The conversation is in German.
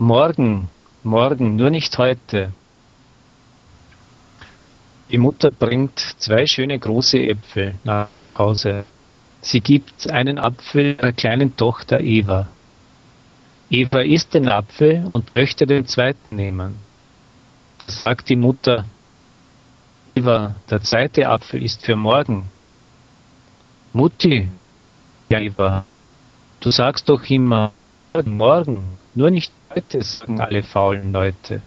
Morgen, morgen, nur nicht heute. Die Mutter bringt zwei schöne große Äpfel nach Hause. Sie gibt einen Apfel ihrer kleinen Tochter Eva. Eva isst den Apfel und möchte den zweiten nehmen. Da sagt die Mutter, Eva, der zweite Apfel ist für morgen. Mutti, ja Eva, du sagst doch immer morgen, nur nicht heute, sagen alle faulen Leute.